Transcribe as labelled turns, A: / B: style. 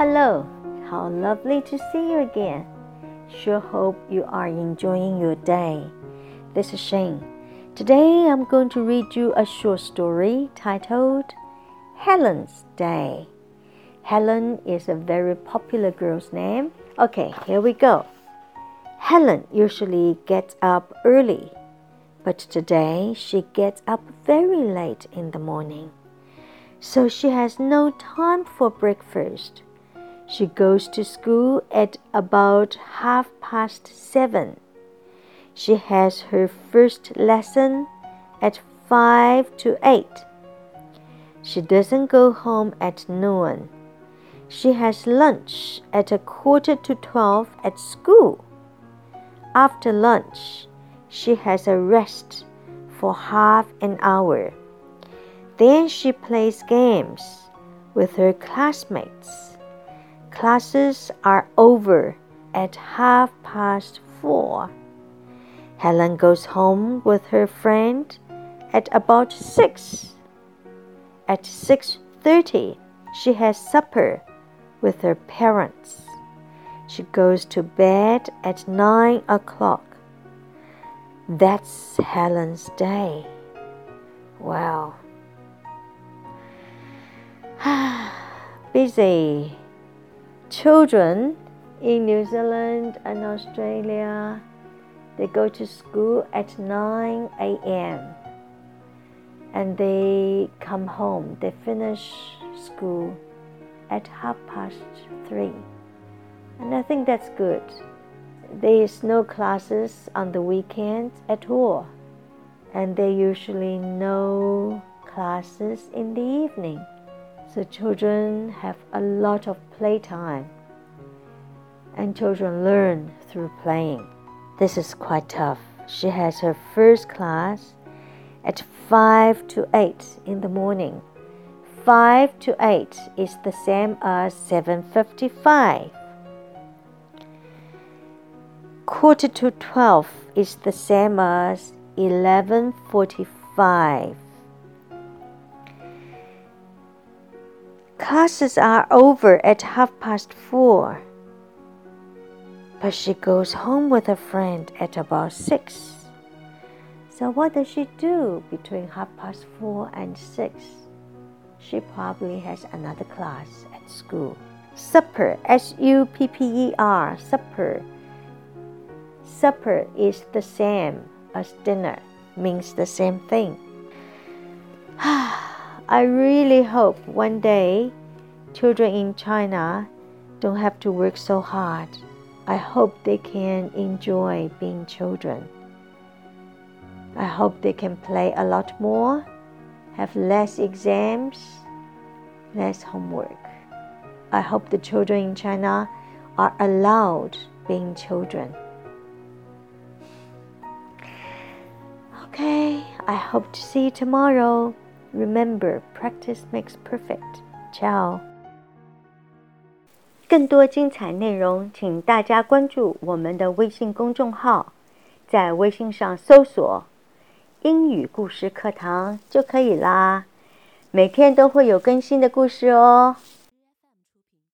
A: Hello, how lovely to see you again. Sure hope you are enjoying your day. This is Shane. Today I'm going to read you a short story titled Helen's Day. Helen is a very popular girl's name. Okay, here we go. Helen usually gets up early, but today she gets up very late in the morning. So she has no time for breakfast. She goes to school at about half past seven. She has her first lesson at five to eight. She doesn't go home at noon. She has lunch at a quarter to twelve at school. After lunch, she has a rest for half an hour. Then she plays games with her classmates. Classes are over at half past four. Helen goes home with her friend at about six. At six thirty, she has supper with her parents. She goes to bed at nine o'clock. That's Helen's day. Wow. Busy. Children in New Zealand and Australia, they go to school at 9 a.m. and they come home. They finish school at half past three. And I think that's good. There is no classes on the weekend at all. And there usually no classes in the evening. So children have a lot of playtime. And children learn through playing. This is quite tough. She has her first class at 5 to 8 in the morning 5 to 8 is the same as 7.55. Quarter to 12 is the same as 11.45. Classes are over at half past 4. But she goes home with a friend at about 6. So what does she do between half past 4 and 6? she probably has another class at school. Supper, S U P P E R, supper. Supper is the same as dinner, means the same thing. I really hope one day children in China don't have to work so hard. I hope they can enjoy being children. I hope they can play a lot more have less exams, less homework. I hope the children in China are allowed being children. Okay, I hope to see you tomorrow. Remember, practice makes perfect. Ciao. 更多精彩内容，请大家关注我们的微信公众号，在微信上搜索英语故事课堂就可以啦，每天都会有更新的故事哦。